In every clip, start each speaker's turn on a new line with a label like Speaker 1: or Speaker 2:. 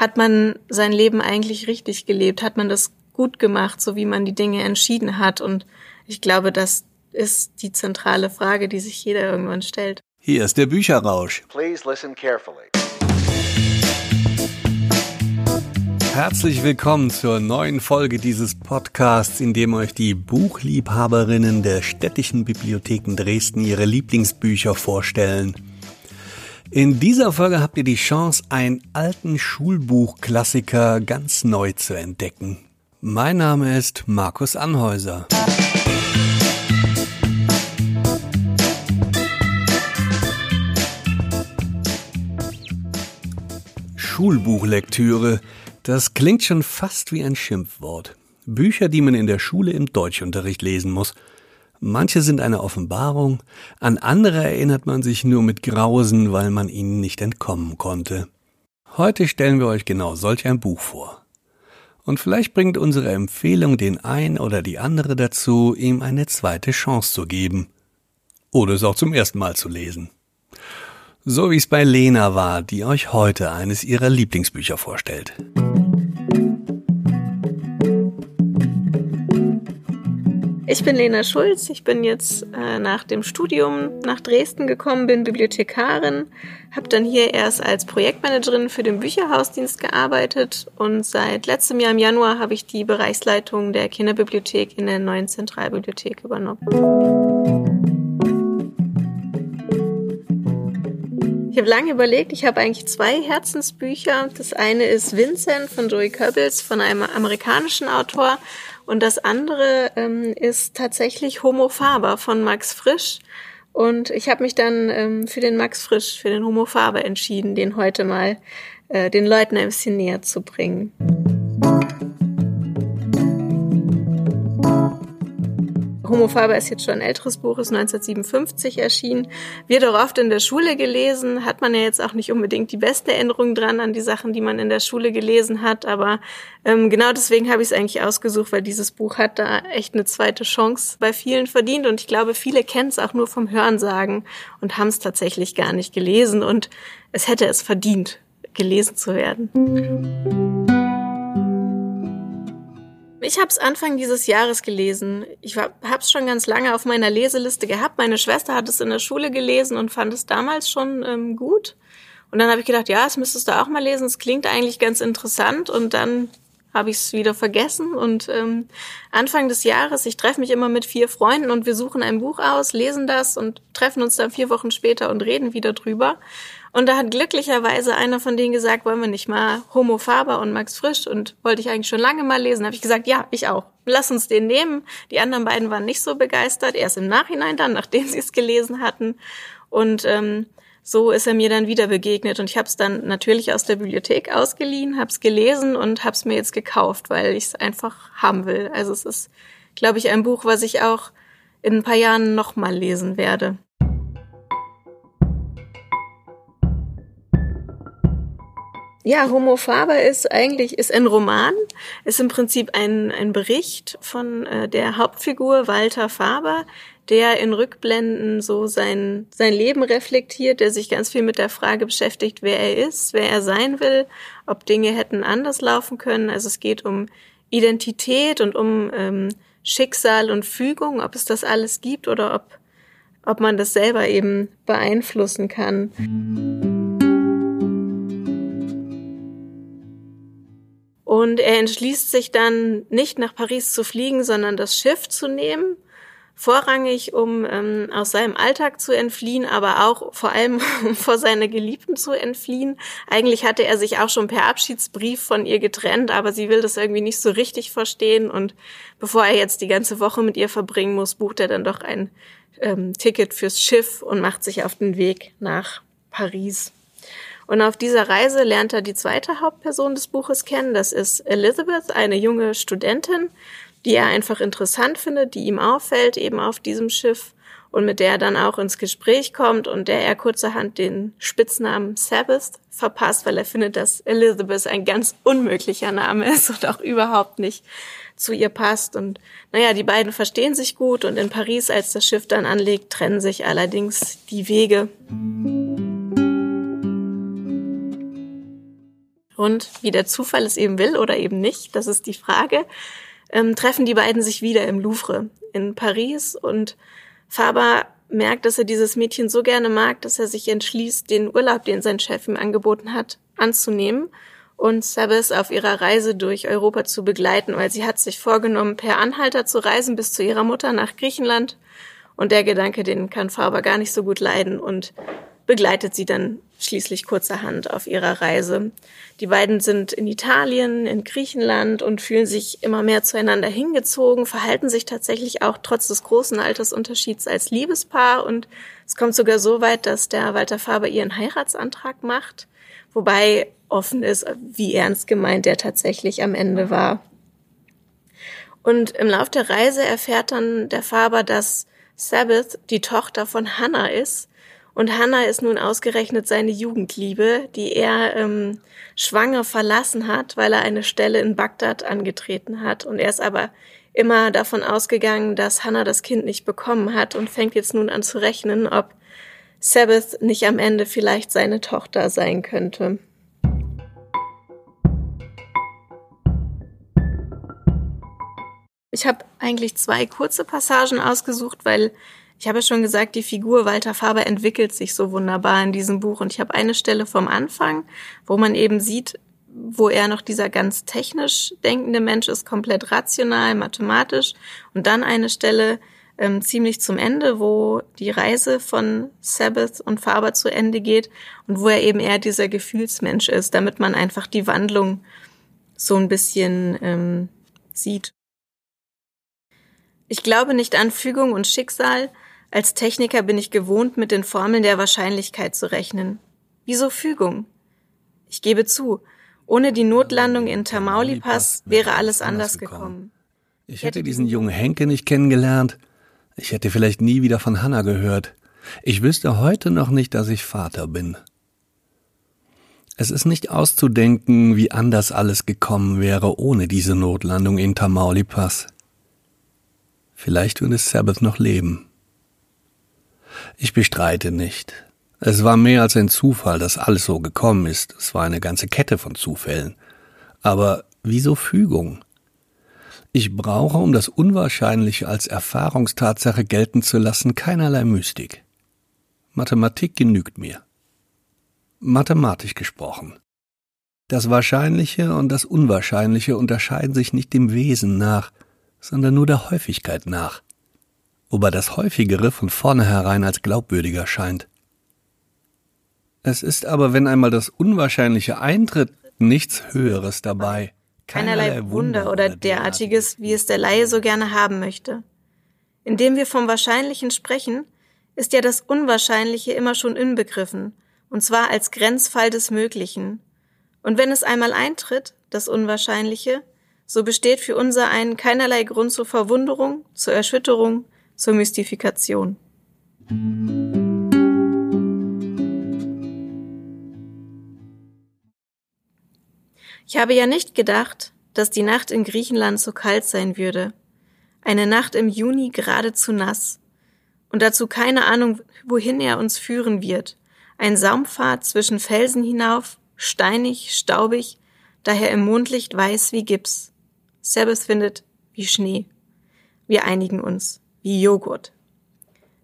Speaker 1: hat man sein Leben eigentlich richtig gelebt? Hat man das gut gemacht, so wie man die Dinge entschieden hat? Und ich glaube, das ist die zentrale Frage, die sich jeder irgendwann stellt.
Speaker 2: Hier ist der Bücherrausch. Please listen carefully. Herzlich willkommen zur neuen Folge dieses Podcasts, in dem euch die Buchliebhaberinnen der städtischen Bibliotheken Dresden ihre Lieblingsbücher vorstellen. In dieser Folge habt ihr die Chance, einen alten Schulbuchklassiker ganz neu zu entdecken. Mein Name ist Markus Anhäuser. Schulbuchlektüre, das klingt schon fast wie ein Schimpfwort. Bücher, die man in der Schule im Deutschunterricht lesen muss – Manche sind eine Offenbarung, an andere erinnert man sich nur mit Grausen, weil man ihnen nicht entkommen konnte. Heute stellen wir euch genau solch ein Buch vor. Und vielleicht bringt unsere Empfehlung den ein oder die andere dazu, ihm eine zweite Chance zu geben. Oder es auch zum ersten Mal zu lesen. So wie es bei Lena war, die euch heute eines ihrer Lieblingsbücher vorstellt.
Speaker 1: Ich bin Lena Schulz. Ich bin jetzt äh, nach dem Studium nach Dresden gekommen, bin Bibliothekarin, habe dann hier erst als Projektmanagerin für den Bücherhausdienst gearbeitet und seit letztem Jahr im Januar habe ich die Bereichsleitung der Kinderbibliothek in der neuen Zentralbibliothek übernommen. Ich habe lange überlegt, ich habe eigentlich zwei Herzensbücher. Das eine ist Vincent von Joey Goebbels, von einem amerikanischen Autor. Und das andere ähm, ist tatsächlich Homo Faber von Max Frisch. Und ich habe mich dann ähm, für den Max Frisch, für den Homo Faber entschieden, den heute mal äh, den Leuten ein bisschen näher zu bringen. Homo Faber ist jetzt schon ein älteres Buch, ist 1957 erschienen. Wird auch oft in der Schule gelesen, hat man ja jetzt auch nicht unbedingt die beste Erinnerung dran an die Sachen, die man in der Schule gelesen hat, aber ähm, genau deswegen habe ich es eigentlich ausgesucht, weil dieses Buch hat da echt eine zweite Chance bei vielen verdient und ich glaube, viele kennen es auch nur vom Hörensagen und haben es tatsächlich gar nicht gelesen und es hätte es verdient, gelesen zu werden. Ich habe es Anfang dieses Jahres gelesen. Ich habe es schon ganz lange auf meiner Leseliste gehabt. Meine Schwester hat es in der Schule gelesen und fand es damals schon ähm, gut. Und dann habe ich gedacht, ja, das müsstest du auch mal lesen. Es klingt eigentlich ganz interessant. Und dann habe ich es wieder vergessen. Und ähm, Anfang des Jahres, ich treffe mich immer mit vier Freunden und wir suchen ein Buch aus, lesen das und treffen uns dann vier Wochen später und reden wieder drüber. Und da hat glücklicherweise einer von denen gesagt, wollen wir nicht mal Homo Faber und Max Frisch und wollte ich eigentlich schon lange mal lesen. Habe ich gesagt, ja, ich auch. Lass uns den nehmen. Die anderen beiden waren nicht so begeistert. Erst im Nachhinein dann, nachdem sie es gelesen hatten. Und ähm, so ist er mir dann wieder begegnet und ich habe es dann natürlich aus der Bibliothek ausgeliehen, habe es gelesen und habe es mir jetzt gekauft, weil ich es einfach haben will. Also es ist, glaube ich, ein Buch, was ich auch in ein paar Jahren nochmal lesen werde. Ja, Homo Faber ist eigentlich ist ein Roman, ist im Prinzip ein, ein Bericht von äh, der Hauptfigur Walter Faber, der in Rückblenden so sein, sein Leben reflektiert, der sich ganz viel mit der Frage beschäftigt, wer er ist, wer er sein will, ob Dinge hätten anders laufen können. Also es geht um Identität und um ähm, Schicksal und Fügung, ob es das alles gibt oder ob, ob man das selber eben beeinflussen kann. Und er entschließt sich dann nicht nach Paris zu fliegen, sondern das Schiff zu nehmen. Vorrangig, um ähm, aus seinem Alltag zu entfliehen, aber auch vor allem um vor seiner Geliebten zu entfliehen. Eigentlich hatte er sich auch schon per Abschiedsbrief von ihr getrennt, aber sie will das irgendwie nicht so richtig verstehen. Und bevor er jetzt die ganze Woche mit ihr verbringen muss, bucht er dann doch ein ähm, Ticket fürs Schiff und macht sich auf den Weg nach Paris. Und auf dieser Reise lernt er die zweite Hauptperson des Buches kennen. Das ist Elizabeth, eine junge Studentin, die er einfach interessant findet, die ihm auffällt, eben auf diesem Schiff und mit der er dann auch ins Gespräch kommt und der er kurzerhand den Spitznamen Sabbath verpasst, weil er findet, dass Elizabeth ein ganz unmöglicher Name ist und auch überhaupt nicht zu ihr passt. Und naja, die beiden verstehen sich gut und in Paris, als das Schiff dann anlegt, trennen sich allerdings die Wege. Und wie der Zufall es eben will oder eben nicht, das ist die Frage, ähm, treffen die beiden sich wieder im Louvre in Paris. Und Faber merkt, dass er dieses Mädchen so gerne mag, dass er sich entschließt, den Urlaub, den sein Chef ihm angeboten hat, anzunehmen. Und Sabbath auf ihrer Reise durch Europa zu begleiten, weil sie hat sich vorgenommen, per Anhalter zu reisen bis zu ihrer Mutter nach Griechenland. Und der Gedanke, den kann Faber gar nicht so gut leiden. Und begleitet sie dann schließlich kurzerhand auf ihrer Reise. Die beiden sind in Italien, in Griechenland und fühlen sich immer mehr zueinander hingezogen, verhalten sich tatsächlich auch trotz des großen Altersunterschieds als Liebespaar und es kommt sogar so weit, dass der Walter Faber ihren Heiratsantrag macht, wobei offen ist, wie ernst gemeint der tatsächlich am Ende war. Und im Lauf der Reise erfährt dann der Faber, dass Sabbath die Tochter von Hannah ist, und Hannah ist nun ausgerechnet seine Jugendliebe, die er ähm, schwanger verlassen hat, weil er eine Stelle in Bagdad angetreten hat. Und er ist aber immer davon ausgegangen, dass Hannah das Kind nicht bekommen hat und fängt jetzt nun an zu rechnen, ob Sabbath nicht am Ende vielleicht seine Tochter sein könnte. Ich habe eigentlich zwei kurze Passagen ausgesucht, weil ich habe schon gesagt, die Figur Walter Faber entwickelt sich so wunderbar in diesem Buch. Und ich habe eine Stelle vom Anfang, wo man eben sieht, wo er noch dieser ganz technisch denkende Mensch ist, komplett rational, mathematisch. Und dann eine Stelle ähm, ziemlich zum Ende, wo die Reise von Sabbath und Faber zu Ende geht und wo er eben eher dieser Gefühlsmensch ist, damit man einfach die Wandlung so ein bisschen ähm, sieht. Ich glaube nicht an Fügung und Schicksal, als Techniker bin ich gewohnt, mit den Formeln der Wahrscheinlichkeit zu rechnen. Wieso Fügung? Ich gebe zu, ohne die Notlandung in Tamaulipas wäre alles anders gekommen.
Speaker 2: Ich hätte diesen jungen Henke nicht kennengelernt. Ich hätte vielleicht nie wieder von Hannah gehört. Ich wüsste heute noch nicht, dass ich Vater bin. Es ist nicht auszudenken, wie anders alles gekommen wäre ohne diese Notlandung in Tamaulipas. Vielleicht würde Sabbath noch leben. Ich bestreite nicht. Es war mehr als ein Zufall, dass alles so gekommen ist. Es war eine ganze Kette von Zufällen. Aber wieso Fügung? Ich brauche, um das Unwahrscheinliche als Erfahrungstatsache gelten zu lassen, keinerlei Mystik. Mathematik genügt mir. Mathematisch gesprochen. Das Wahrscheinliche und das Unwahrscheinliche unterscheiden sich nicht dem Wesen nach, sondern nur der Häufigkeit nach wobei das häufigere von vornherein als glaubwürdiger scheint. Es ist aber, wenn einmal das Unwahrscheinliche eintritt, nichts Höheres dabei.
Speaker 1: Keinerlei Wunder oder derartiges, wie es der Laie so gerne haben möchte. Indem wir vom Wahrscheinlichen sprechen, ist ja das Unwahrscheinliche immer schon inbegriffen, und zwar als Grenzfall des Möglichen. Und wenn es einmal eintritt, das Unwahrscheinliche, so besteht für unser einen keinerlei Grund zur Verwunderung, zur Erschütterung, zur Mystifikation. Ich habe ja nicht gedacht, dass die Nacht in Griechenland so kalt sein würde. Eine Nacht im Juni geradezu nass. Und dazu keine Ahnung, wohin er uns führen wird. Ein Saumpfad zwischen Felsen hinauf, steinig, staubig, daher im Mondlicht weiß wie Gips. Sabbath findet wie Schnee. Wir einigen uns wie Joghurt.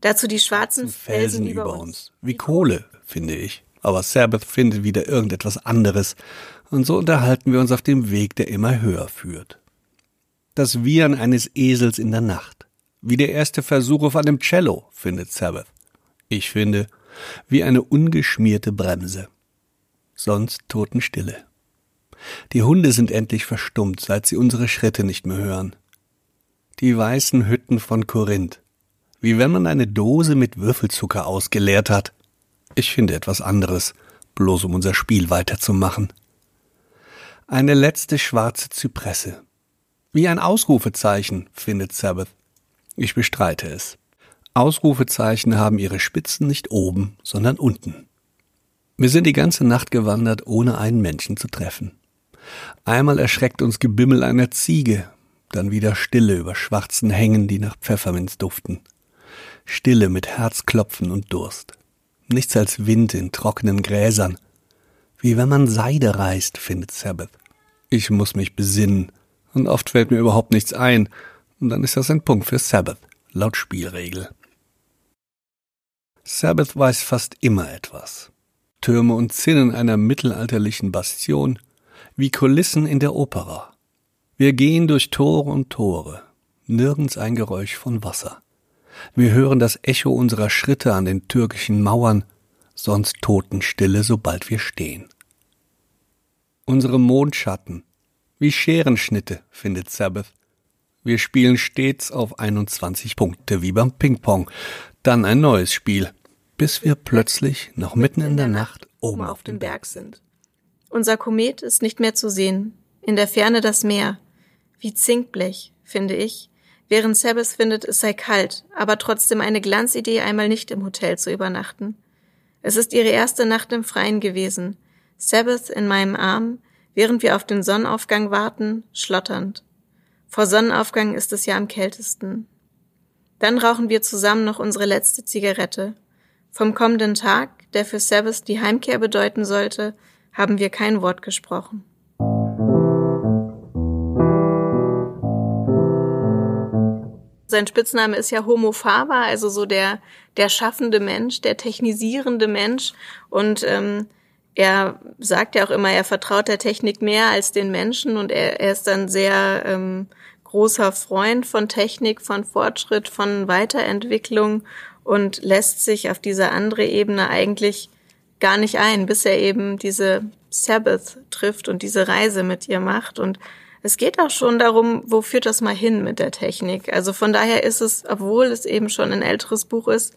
Speaker 1: Dazu die schwarzen Felsen, Felsen über uns.
Speaker 2: Wie Kohle, finde ich. Aber Sabbath findet wieder irgendetwas anderes. Und so unterhalten wir uns auf dem Weg, der immer höher führt. Das Wiehern eines Esels in der Nacht. Wie der erste Versuch auf einem Cello, findet Sabbath. Ich finde, wie eine ungeschmierte Bremse. Sonst Totenstille. Die Hunde sind endlich verstummt, seit sie unsere Schritte nicht mehr hören die weißen Hütten von Korinth. Wie wenn man eine Dose mit Würfelzucker ausgeleert hat. Ich finde etwas anderes, bloß um unser Spiel weiterzumachen. Eine letzte schwarze Zypresse. Wie ein Ausrufezeichen, findet Sabbath. Ich bestreite es. Ausrufezeichen haben ihre Spitzen nicht oben, sondern unten. Wir sind die ganze Nacht gewandert, ohne einen Menschen zu treffen. Einmal erschreckt uns Gebimmel einer Ziege, dann wieder Stille über schwarzen Hängen, die nach Pfefferminz duften. Stille mit Herzklopfen und Durst. Nichts als Wind in trockenen Gräsern. wie wenn man Seide reißt, findet Sabbath. Ich muss mich besinnen, und oft fällt mir überhaupt nichts ein, und dann ist das ein Punkt für Sabbath, laut Spielregel. Sabbath weiß fast immer etwas. Türme und Zinnen einer mittelalterlichen Bastion, wie Kulissen in der Opera. Wir gehen durch Tore und Tore, nirgends ein Geräusch von Wasser. Wir hören das Echo unserer Schritte an den türkischen Mauern, sonst Totenstille, sobald wir stehen. Unsere Mondschatten, wie Scherenschnitte, findet Sabbath. Wir spielen stets auf 21 Punkte, wie beim Ping-Pong. Dann ein neues Spiel, bis wir plötzlich noch mitten in der Nacht oben auf dem Berg sind.
Speaker 1: Unser Komet ist nicht mehr zu sehen. In der Ferne das Meer. Wie Zinkblech, finde ich. Während Sabbath findet, es sei kalt, aber trotzdem eine Glanzidee, einmal nicht im Hotel zu übernachten. Es ist ihre erste Nacht im Freien gewesen. Sabbath in meinem Arm, während wir auf den Sonnenaufgang warten, schlotternd. Vor Sonnenaufgang ist es ja am kältesten. Dann rauchen wir zusammen noch unsere letzte Zigarette. Vom kommenden Tag, der für Sabbath die Heimkehr bedeuten sollte, haben wir kein Wort gesprochen. Sein Spitzname ist ja Homo Faber, also so der, der schaffende Mensch, der technisierende Mensch. Und ähm, er sagt ja auch immer, er vertraut der Technik mehr als den Menschen und er, er ist dann sehr ähm, großer Freund von Technik, von Fortschritt, von Weiterentwicklung und lässt sich auf diese andere Ebene eigentlich gar nicht ein, bis er eben diese Sabbath trifft und diese Reise mit ihr macht. Und es geht auch schon darum, wo führt das mal hin mit der Technik. Also von daher ist es, obwohl es eben schon ein älteres Buch ist,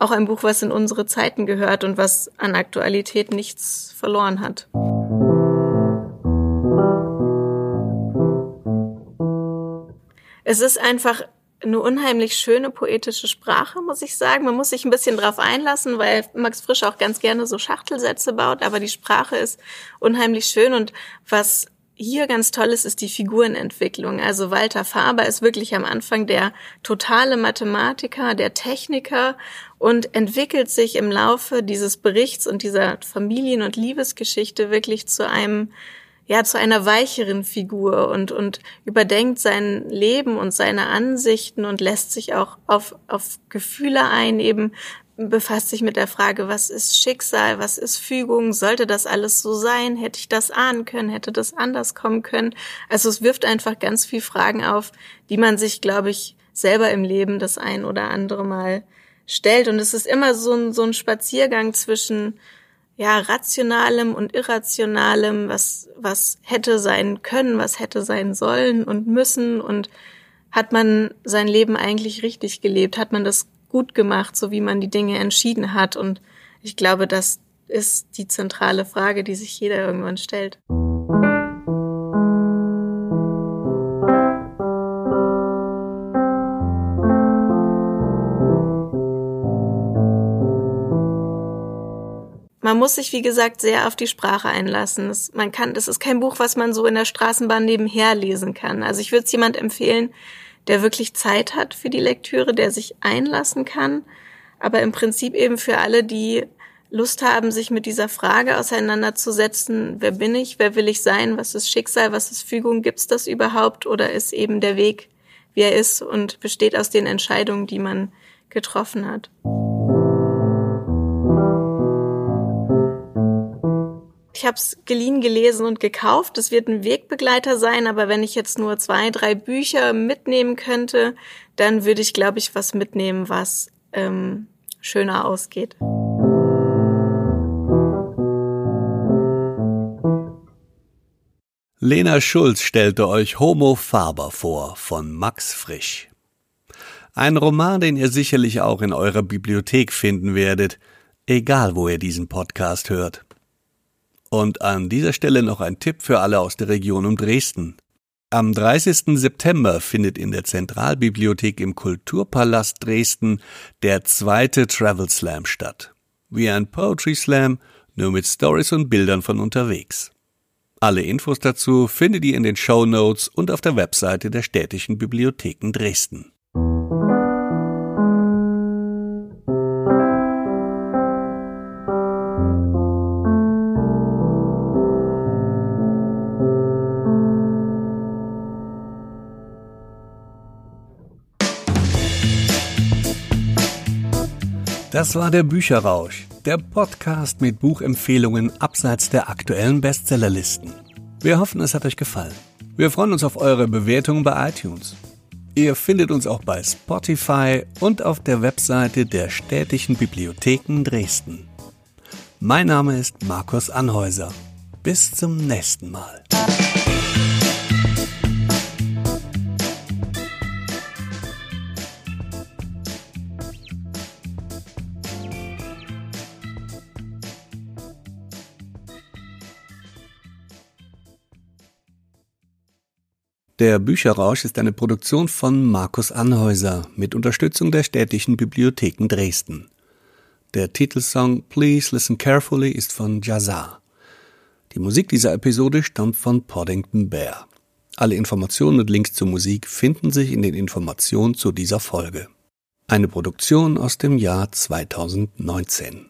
Speaker 1: auch ein Buch, was in unsere Zeiten gehört und was an Aktualität nichts verloren hat. Es ist einfach eine unheimlich schöne poetische Sprache, muss ich sagen. Man muss sich ein bisschen drauf einlassen, weil Max Frisch auch ganz gerne so Schachtelsätze baut, aber die Sprache ist unheimlich schön und was hier ganz toll ist, ist die Figurenentwicklung. Also Walter Faber ist wirklich am Anfang der totale Mathematiker, der Techniker und entwickelt sich im Laufe dieses Berichts und dieser Familien- und Liebesgeschichte wirklich zu einem ja zu einer weicheren Figur und und überdenkt sein Leben und seine Ansichten und lässt sich auch auf auf Gefühle ein eben befasst sich mit der Frage, was ist Schicksal, was ist Fügung, sollte das alles so sein, hätte ich das ahnen können, hätte das anders kommen können. Also es wirft einfach ganz viel Fragen auf, die man sich, glaube ich, selber im Leben das ein oder andere Mal stellt. Und es ist immer so ein, so ein Spaziergang zwischen ja, rationalem und irrationalem, was, was hätte sein können, was hätte sein sollen und müssen und hat man sein Leben eigentlich richtig gelebt? Hat man das gut gemacht, so wie man die Dinge entschieden hat. Und ich glaube, das ist die zentrale Frage, die sich jeder irgendwann stellt. Muss sich, wie gesagt, sehr auf die Sprache einlassen. Das, man kann, das ist kein Buch, was man so in der Straßenbahn nebenher lesen kann. Also ich würde es jemand empfehlen, der wirklich Zeit hat für die Lektüre, der sich einlassen kann, aber im Prinzip eben für alle, die Lust haben, sich mit dieser Frage auseinanderzusetzen, wer bin ich, wer will ich sein, was ist Schicksal, was ist Fügung, gibt's das überhaupt oder ist eben der Weg, wie er ist und besteht aus den Entscheidungen, die man getroffen hat. Ich habe es geliehen, gelesen und gekauft. Es wird ein Wegbegleiter sein, aber wenn ich jetzt nur zwei, drei Bücher mitnehmen könnte, dann würde ich, glaube ich, was mitnehmen, was ähm, schöner ausgeht.
Speaker 2: Lena Schulz stellte euch Homo Faber vor von Max Frisch. Ein Roman, den ihr sicherlich auch in eurer Bibliothek finden werdet, egal wo ihr diesen Podcast hört. Und an dieser Stelle noch ein Tipp für alle aus der Region um Dresden. Am 30. September findet in der Zentralbibliothek im Kulturpalast Dresden der zweite Travel Slam statt. Wie ein Poetry Slam, nur mit Stories und Bildern von unterwegs. Alle Infos dazu findet ihr in den Show Notes und auf der Webseite der städtischen Bibliotheken Dresden. Das war der Bücherrausch, der Podcast mit Buchempfehlungen abseits der aktuellen Bestsellerlisten. Wir hoffen, es hat euch gefallen. Wir freuen uns auf eure Bewertungen bei iTunes. Ihr findet uns auch bei Spotify und auf der Webseite der Städtischen Bibliotheken Dresden. Mein Name ist Markus Anhäuser. Bis zum nächsten Mal. Der Bücherrausch ist eine Produktion von Markus Anhäuser mit Unterstützung der Städtischen Bibliotheken Dresden. Der Titelsong Please Listen Carefully ist von Jazar. Die Musik dieser Episode stammt von Poddington Bear. Alle Informationen und Links zur Musik finden sich in den Informationen zu dieser Folge. Eine Produktion aus dem Jahr 2019.